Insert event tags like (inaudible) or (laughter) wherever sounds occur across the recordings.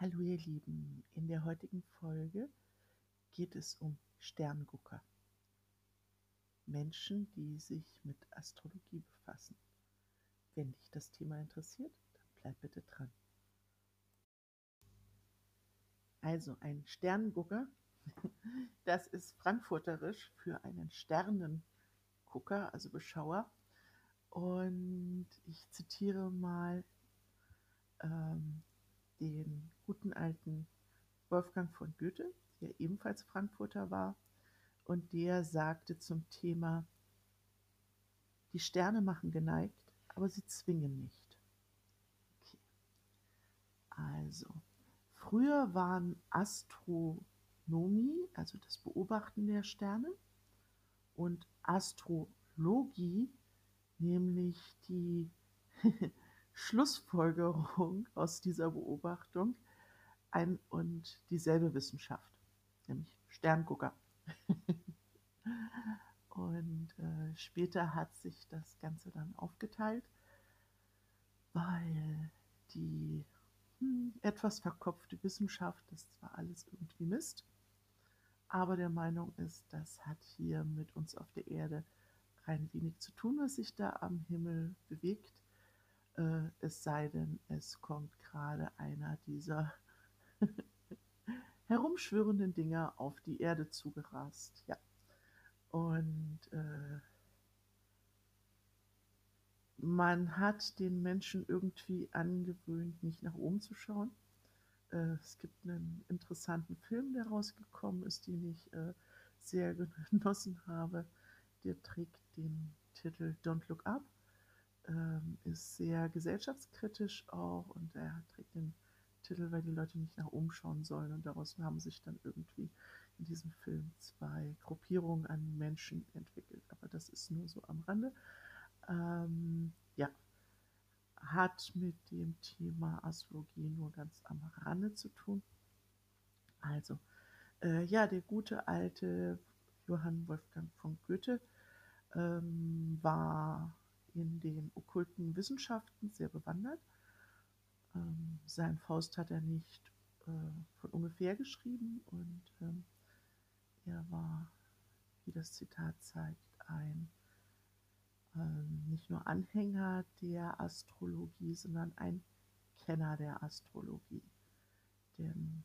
Hallo ihr Lieben, in der heutigen Folge geht es um Sterngucker. Menschen, die sich mit Astrologie befassen. Wenn dich das Thema interessiert, dann bleib bitte dran. Also ein Sterngucker, (laughs) das ist frankfurterisch für einen Sternengucker, also Beschauer. Und ich zitiere mal ähm, den guten alten Wolfgang von Goethe, der ebenfalls Frankfurter war, und der sagte zum Thema, die Sterne machen geneigt, aber sie zwingen nicht. Okay. Also, früher waren Astronomie, also das Beobachten der Sterne, und Astrologie, nämlich die (laughs) Schlussfolgerung (laughs) aus dieser Beobachtung ein und dieselbe Wissenschaft, nämlich Sterngucker. (laughs) und äh, später hat sich das Ganze dann aufgeteilt, weil die hm, etwas verkopfte Wissenschaft, das zwar alles irgendwie Mist, aber der Meinung ist, das hat hier mit uns auf der Erde rein wenig zu tun, was sich da am Himmel bewegt äh, es sei denn, es kommt gerade einer dieser (laughs) herumschwirrenden Dinger auf die Erde zugerast. Ja. Und äh, man hat den Menschen irgendwie angewöhnt, nicht nach oben zu schauen. Äh, es gibt einen interessanten Film, der rausgekommen ist, den ich äh, sehr genossen habe. Der trägt den Titel Don't Look Up ähm, ist sehr gesellschaftskritisch auch und er trägt den Titel, weil die Leute nicht nach oben schauen sollen und daraus haben sich dann irgendwie in diesem Film zwei Gruppierungen an Menschen entwickelt. Aber das ist nur so am Rande. Ähm, ja, hat mit dem Thema Astrologie nur ganz am Rande zu tun. Also, äh, ja, der gute alte Johann Wolfgang von Goethe ähm, war in den okkulten Wissenschaften sehr bewandert. Ähm, sein Faust hat er nicht äh, von ungefähr geschrieben und ähm, er war, wie das Zitat zeigt, ein ähm, nicht nur Anhänger der Astrologie, sondern ein Kenner der Astrologie. Denn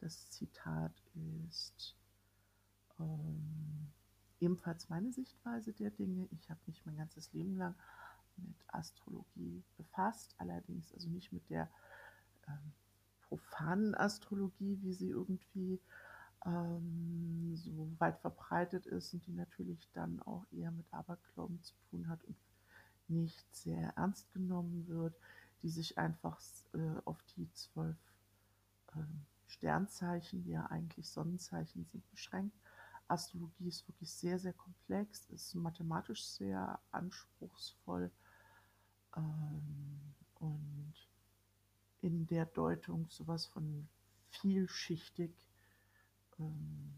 das Zitat ist ähm, ebenfalls meine Sichtweise der Dinge. Ich habe mich mein ganzes Leben lang mit Astrologie befasst, allerdings also nicht mit der ähm, profanen Astrologie, wie sie irgendwie ähm, so weit verbreitet ist und die natürlich dann auch eher mit Aberglauben zu tun hat und nicht sehr ernst genommen wird, die sich einfach äh, auf die zwölf äh, Sternzeichen, die ja eigentlich Sonnenzeichen sind, beschränkt Astrologie ist wirklich sehr, sehr komplex, ist mathematisch sehr anspruchsvoll ähm, und in der Deutung sowas von vielschichtig. Ähm,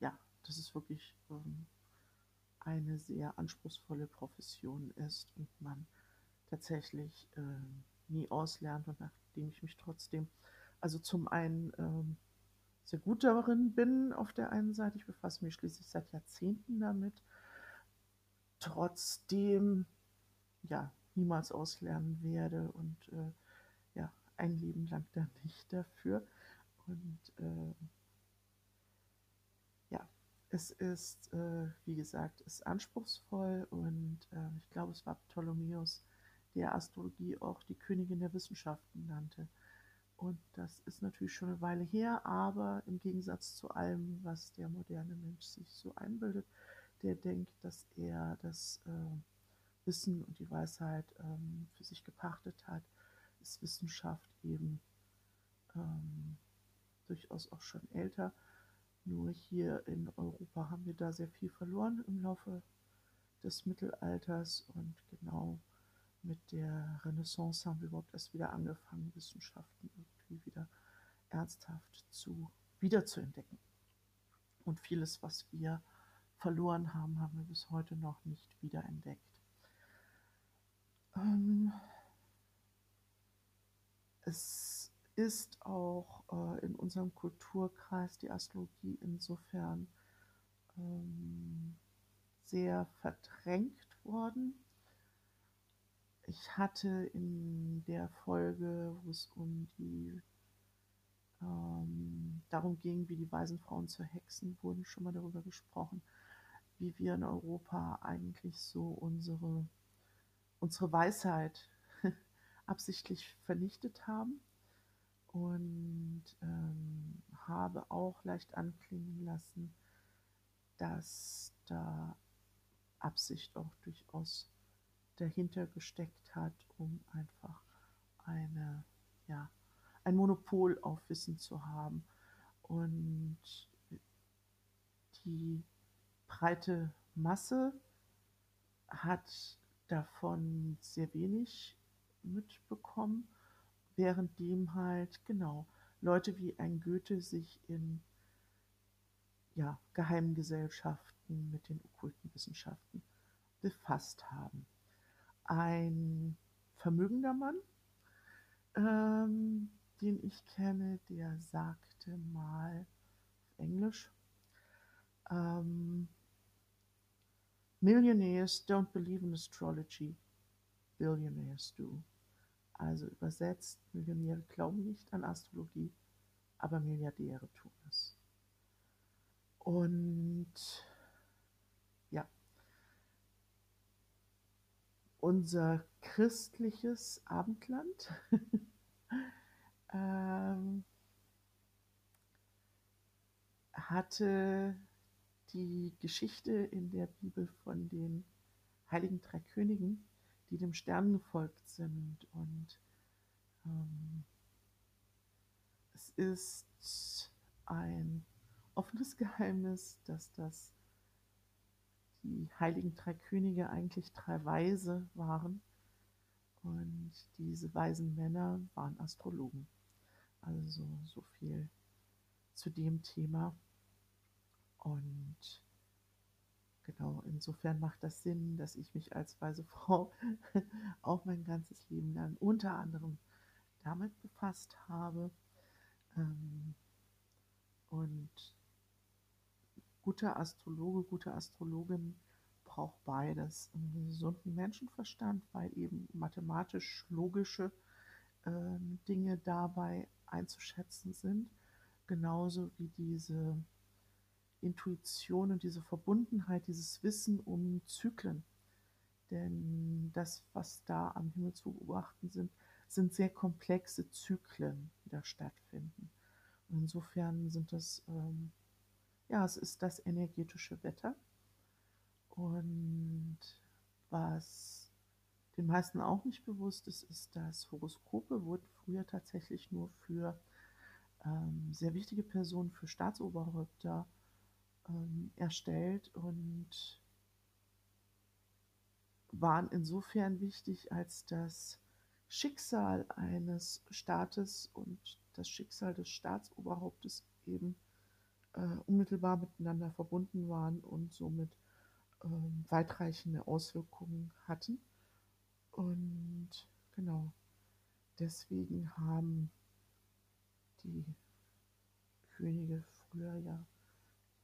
ja, dass es wirklich ähm, eine sehr anspruchsvolle Profession ist und man tatsächlich äh, nie auslernt und nachdem ich mich trotzdem, also zum einen ähm, sehr gut darin bin auf der einen Seite. Ich befasse mich schließlich seit Jahrzehnten damit. Trotzdem, ja, niemals auslernen werde und äh, ja, ein Leben lang da nicht dafür. Und äh, ja, es ist, äh, wie gesagt, ist anspruchsvoll und äh, ich glaube, es war Ptolemäus, der Astrologie auch die Königin der Wissenschaften nannte. Und das ist natürlich schon eine Weile her, aber im Gegensatz zu allem, was der moderne Mensch sich so einbildet, der denkt, dass er das äh, Wissen und die Weisheit ähm, für sich gepachtet hat, ist Wissenschaft eben ähm, durchaus auch schon älter. Nur hier in Europa haben wir da sehr viel verloren im Laufe des Mittelalters und genau mit der Renaissance haben wir überhaupt erst wieder angefangen, Wissenschaften irgendwie wieder ernsthaft zu wiederzuentdecken. Und vieles, was wir verloren haben, haben wir bis heute noch nicht wiederentdeckt. Ähm, es ist auch äh, in unserem Kulturkreis die Astrologie insofern ähm, sehr verdrängt worden. Ich hatte in der Folge, wo es um die ähm, darum ging, wie die weisen Frauen zu Hexen wurden, schon mal darüber gesprochen, wie wir in Europa eigentlich so unsere, unsere Weisheit (laughs) absichtlich vernichtet haben und ähm, habe auch leicht anklingen lassen, dass da Absicht auch durchaus dahinter gesteckt hat, um einfach eine, ja, ein Monopol auf Wissen zu haben. Und die breite Masse hat davon sehr wenig mitbekommen, währenddem halt genau Leute wie ein Goethe sich in ja, geheimen Gesellschaften mit den okkulten Wissenschaften befasst haben. Ein vermögender Mann, ähm, den ich kenne, der sagte mal auf Englisch, ähm, Millionaires don't believe in astrology, billionaires do. Also übersetzt, Millionäre glauben nicht an Astrologie, aber Milliardäre tun es. Und unser christliches Abendland (laughs) ähm, hatte die Geschichte in der Bibel von den heiligen drei Königen, die dem Stern gefolgt sind. Und ähm, es ist ein offenes Geheimnis, dass das die heiligen drei Könige eigentlich drei Weise waren. Und diese weisen Männer waren Astrologen. Also so viel zu dem Thema. Und genau, insofern macht das Sinn, dass ich mich als weise Frau (laughs) auch mein ganzes Leben lang unter anderem damit befasst habe. Ähm, und guter Astrologe, gute Astrologin braucht beides. Einen gesunden Menschenverstand, weil eben mathematisch-logische äh, Dinge dabei einzuschätzen sind. Genauso wie diese Intuition und diese Verbundenheit, dieses Wissen um Zyklen. Denn das, was da am Himmel zu beobachten sind, sind sehr komplexe Zyklen, die da stattfinden. Und insofern sind das, ähm, ja, es ist das energetische Wetter. Und was den meisten auch nicht bewusst ist, ist, dass Horoskope wurden früher tatsächlich nur für ähm, sehr wichtige Personen, für Staatsoberhäupter ähm, erstellt und waren insofern wichtig, als das Schicksal eines Staates und das Schicksal des Staatsoberhauptes eben äh, unmittelbar miteinander verbunden waren und somit ähm, weitreichende Auswirkungen hatten. Und genau, deswegen haben die Könige früher ja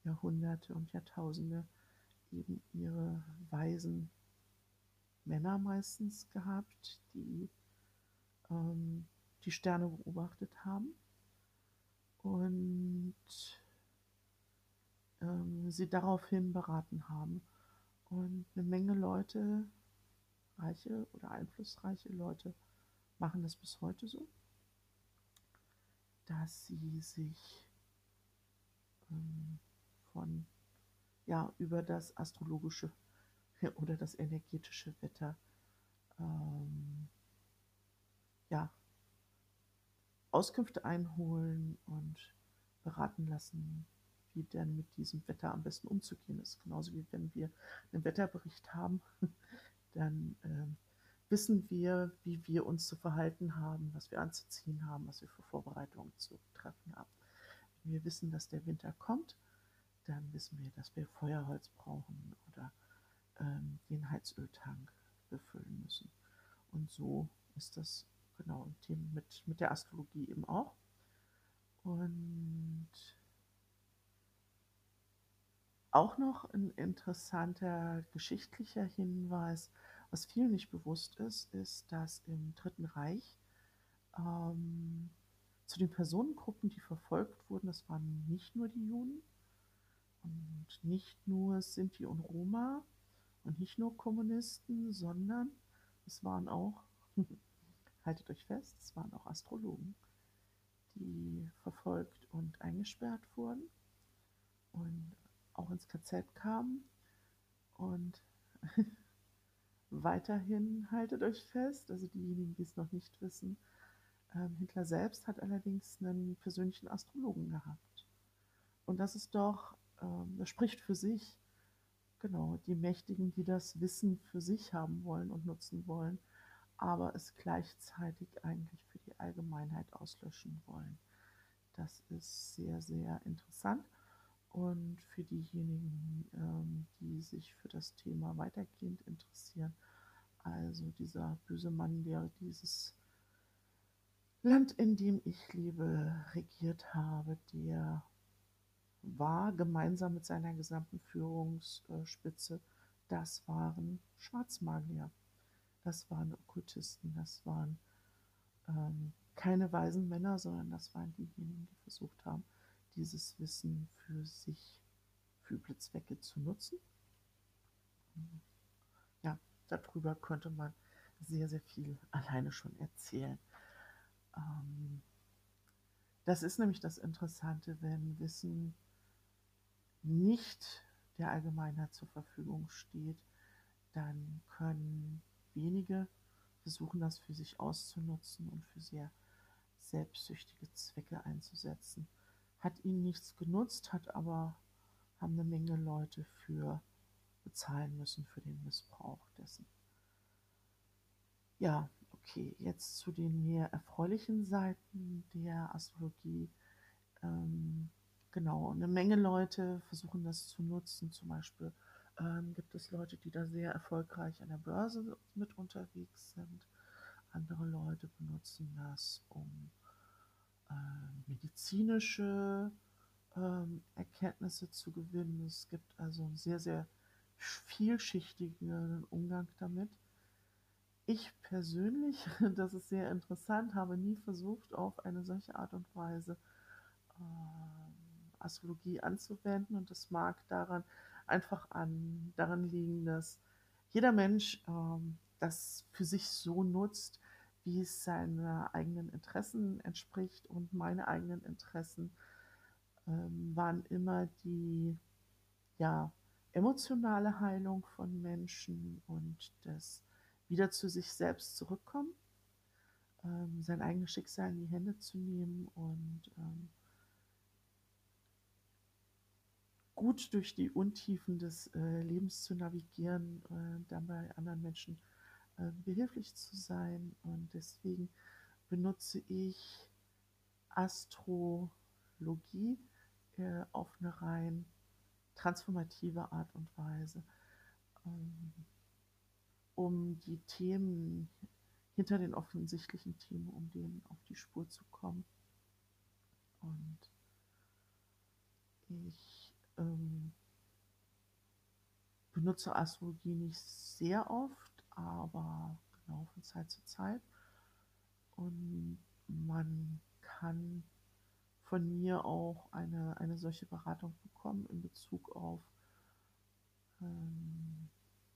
Jahrhunderte und Jahrtausende eben ihre weisen Männer meistens gehabt, die ähm, die Sterne beobachtet haben und ähm, sie daraufhin beraten haben. Und eine Menge Leute, reiche oder einflussreiche Leute, machen das bis heute so, dass sie sich ähm, von, ja, über das astrologische (laughs) oder das energetische Wetter, ähm, ja, Auskünfte einholen und beraten lassen, wie denn mit diesem Wetter am besten umzugehen ist. Genauso wie wenn wir einen Wetterbericht haben, (laughs) dann ähm, wissen wir, wie wir uns zu verhalten haben, was wir anzuziehen haben, was wir für Vorbereitungen zu treffen haben. Wenn wir wissen, dass der Winter kommt, dann wissen wir, dass wir Feuerholz brauchen oder ähm, den Heizöltank befüllen müssen. Und so ist das genau, Themen mit, mit der Astrologie eben auch. Und auch noch ein interessanter geschichtlicher Hinweis, was vielen nicht bewusst ist, ist, dass im Dritten Reich ähm, zu den Personengruppen, die verfolgt wurden, das waren nicht nur die Juden und nicht nur Sinti und Roma und nicht nur Kommunisten, sondern es waren auch, (laughs) haltet euch fest, es waren auch Astrologen, die verfolgt und eingesperrt wurden. Und auch ins KZ kamen und (laughs) weiterhin haltet euch fest, also diejenigen, die es noch nicht wissen, ähm, Hitler selbst hat allerdings einen persönlichen Astrologen gehabt. Und das ist doch, ähm, das spricht für sich, genau, die Mächtigen, die das Wissen für sich haben wollen und nutzen wollen, aber es gleichzeitig eigentlich für die Allgemeinheit auslöschen wollen. Das ist sehr, sehr interessant. Und für diejenigen, ähm, die sich für das Thema weitergehend interessieren, also dieser böse Mann, der dieses Land, in dem ich lebe, regiert habe, der war gemeinsam mit seiner gesamten Führungsspitze, das waren Schwarzmagier, das waren Okkultisten, das waren ähm, keine weisen Männer, sondern das waren diejenigen, die versucht haben, dieses Wissen für sich, für üble Zwecke zu nutzen. Ja, darüber könnte man sehr, sehr viel alleine schon erzählen. Ähm, das ist nämlich das Interessante, wenn Wissen nicht der Allgemeinheit zur Verfügung steht, dann können wenige versuchen, das für sich auszunutzen und für sehr selbstsüchtige Zwecke einzusetzen. Hat ihnen nichts genutzt, hat aber haben eine Menge Leute für bezahlen müssen für den Missbrauch dessen. Ja, okay, jetzt zu den mehr erfreulichen Seiten der Astrologie. Ähm, genau, eine Menge Leute versuchen das zu nutzen. Zum Beispiel ähm, gibt es Leute, die da sehr erfolgreich an der Börse mit unterwegs sind. Andere Leute benutzen das, um medizinische ähm, Erkenntnisse zu gewinnen. Es gibt also einen sehr, sehr vielschichtigen Umgang damit. Ich persönlich, (laughs) das ist sehr interessant, habe nie versucht, auf eine solche Art und Weise äh, Astrologie anzuwenden und das mag daran einfach an, daran liegen, dass jeder Mensch ähm, das für sich so nutzt, wie es seinen eigenen Interessen entspricht und meine eigenen Interessen ähm, waren immer die ja, emotionale Heilung von Menschen und das wieder zu sich selbst zurückkommen, ähm, sein eigenes Schicksal in die Hände zu nehmen und ähm, gut durch die Untiefen des äh, Lebens zu navigieren, äh, dabei anderen Menschen äh, behilflich zu sein. Und deswegen benutze ich Astrologie äh, auf eine rein transformative Art und Weise. Ähm, um die Themen hinter den offensichtlichen Themen, um denen auf die Spur zu kommen. Und ich ähm, benutze Astrologie nicht sehr oft, aber genau von Zeit zu Zeit. Und man kann von mir auch eine, eine solche Beratung bekommen in Bezug auf ähm,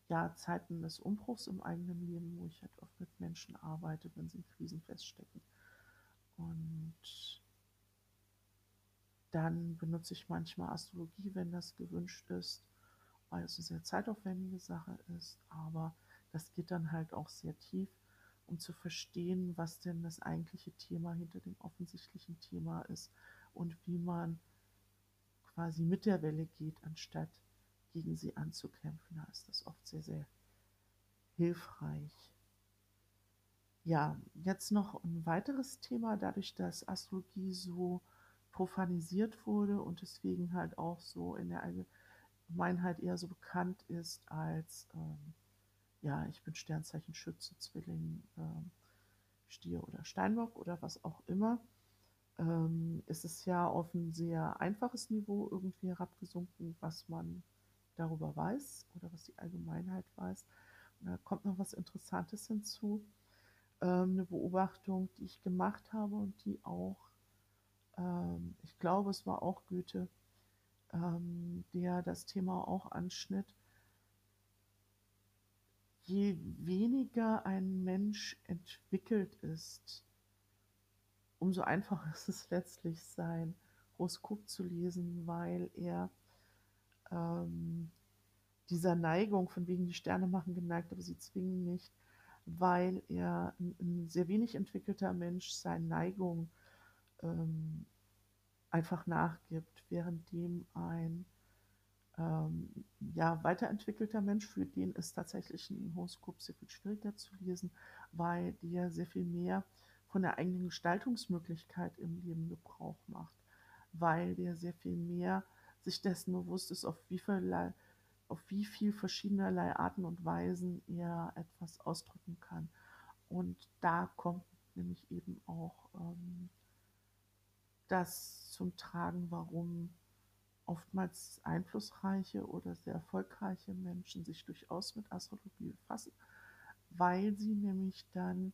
ja, Zeiten des Umbruchs im eigenen Leben, wo ich halt oft mit Menschen arbeite, wenn sie in Krisen feststecken. Und dann benutze ich manchmal Astrologie, wenn das gewünscht ist, weil es eine sehr zeitaufwendige Sache ist. Aber das geht dann halt auch sehr tief, um zu verstehen, was denn das eigentliche Thema hinter dem offensichtlichen Thema ist und wie man quasi mit der Welle geht, anstatt gegen sie anzukämpfen. Da ist das oft sehr, sehr hilfreich. Ja, jetzt noch ein weiteres Thema, dadurch, dass Astrologie so profanisiert wurde und deswegen halt auch so in der Allgemeinheit eher so bekannt ist als, ähm, ja, ich bin Sternzeichen Schütze, Zwilling, ähm, Stier oder Steinbock oder was auch immer, ähm, ist es ja auf ein sehr einfaches Niveau irgendwie herabgesunken, was man darüber weiß oder was die Allgemeinheit weiß. Und da kommt noch was Interessantes hinzu. Ähm, eine Beobachtung, die ich gemacht habe und die auch, ähm, ich glaube, es war auch Goethe, ähm, der das Thema auch anschnitt. Je weniger ein Mensch entwickelt ist, umso einfacher (laughs) ist es letztlich, sein Horoskop zu lesen, weil er ähm, dieser Neigung, von wegen die Sterne machen geneigt, aber sie zwingen nicht, weil er ein, ein sehr wenig entwickelter Mensch seinen Neigungen ähm, einfach nachgibt, währenddem ein ähm, ja, weiterentwickelter Mensch, für den ist tatsächlich ein Horoskop sehr viel schwieriger zu lesen, weil der sehr viel mehr von der eigenen Gestaltungsmöglichkeit im Leben Gebrauch macht, weil der sehr viel mehr sich dessen bewusst ist, auf wie viel, auf wie viel verschiedenerlei Arten und Weisen er etwas ausdrücken kann. Und da kommt nämlich eben auch ähm, das zum Tragen, warum oftmals einflussreiche oder sehr erfolgreiche Menschen sich durchaus mit Astrologie befassen, weil sie nämlich dann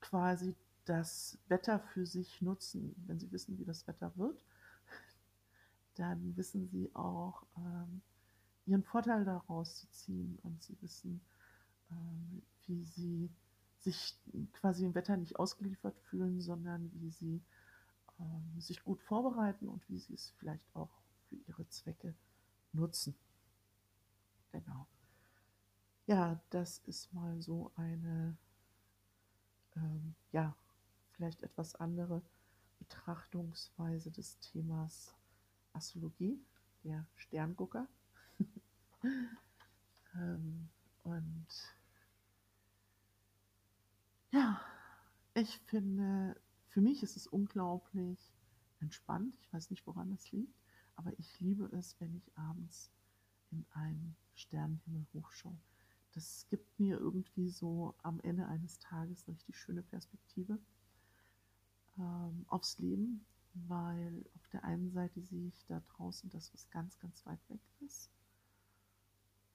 quasi das Wetter für sich nutzen. Wenn sie wissen, wie das Wetter wird, (laughs) dann wissen sie auch ähm, ihren Vorteil daraus zu ziehen und sie wissen, ähm, wie sie sich quasi im Wetter nicht ausgeliefert fühlen, sondern wie sie ähm, sich gut vorbereiten und wie sie es vielleicht auch für ihre Zwecke nutzen. Genau. Ja, das ist mal so eine, ähm, ja, vielleicht etwas andere Betrachtungsweise des Themas Astrologie, der Sterngucker. (laughs) ähm, und ja, ich finde, für mich ist es unglaublich entspannt. Ich weiß nicht, woran das liegt, aber ich liebe es, wenn ich abends in einen Sternenhimmel hochschaue. Das gibt mir irgendwie so am Ende eines Tages eine richtig schöne Perspektive ähm, aufs Leben, weil auf der einen Seite sehe ich da draußen das, was ganz, ganz weit weg ist.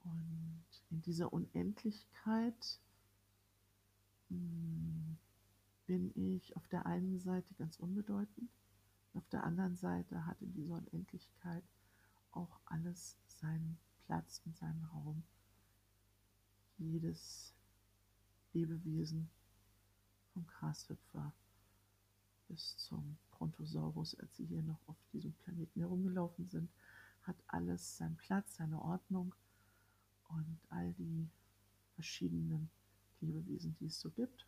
Und in dieser Unendlichkeit hm, bin ich auf der einen Seite ganz unbedeutend auf der anderen Seite hat in dieser Unendlichkeit auch alles seinen Platz und seinen Raum. Jedes Lebewesen vom Grashüpfer bis zum Brontosaurus, als sie hier noch auf diesem Planeten herumgelaufen sind, hat alles seinen Platz, seine Ordnung und all die verschiedenen Lebewesen, die es so gibt,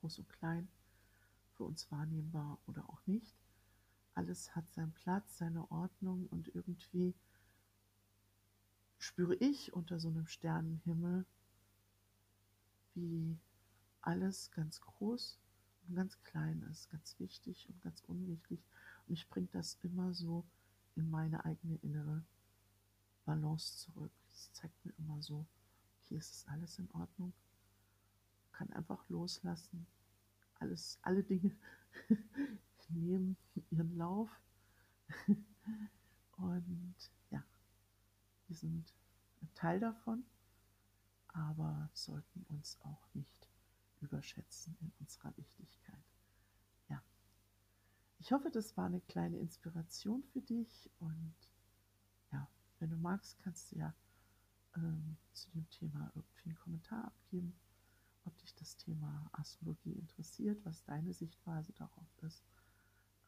groß und klein, für uns wahrnehmbar oder auch nicht. Alles hat seinen Platz, seine Ordnung und irgendwie spüre ich unter so einem Sternenhimmel, wie alles ganz groß und ganz klein ist, ganz wichtig und ganz unwichtig. Und ich bringe das immer so in meine eigene innere Balance zurück. Es zeigt mir immer so, okay, ist alles in Ordnung. Kann einfach loslassen. Alles, alle Dinge (laughs) nehmen ihren Lauf. (laughs) Und ja, wir sind ein Teil davon, aber sollten uns auch nicht überschätzen in unserer Wichtigkeit. Ja, ich hoffe, das war eine kleine Inspiration für dich und ja, wenn du magst, kannst du ja ähm, zu dem Thema irgendwie einen Kommentar abgeben, ob dich das Thema Astrologie interessiert, was deine Sichtweise darauf ist.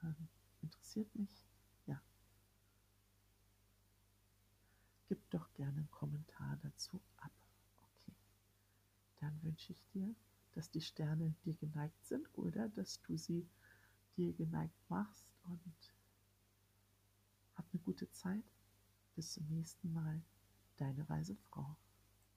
Ähm, interessiert mich. Ja. Gib doch gerne einen Kommentar dazu ab. Okay. Dann wünsche ich dir, dass die Sterne dir geneigt sind oder dass du sie dir geneigt machst und hab eine gute Zeit. Bis zum nächsten Mal deine weise Frau.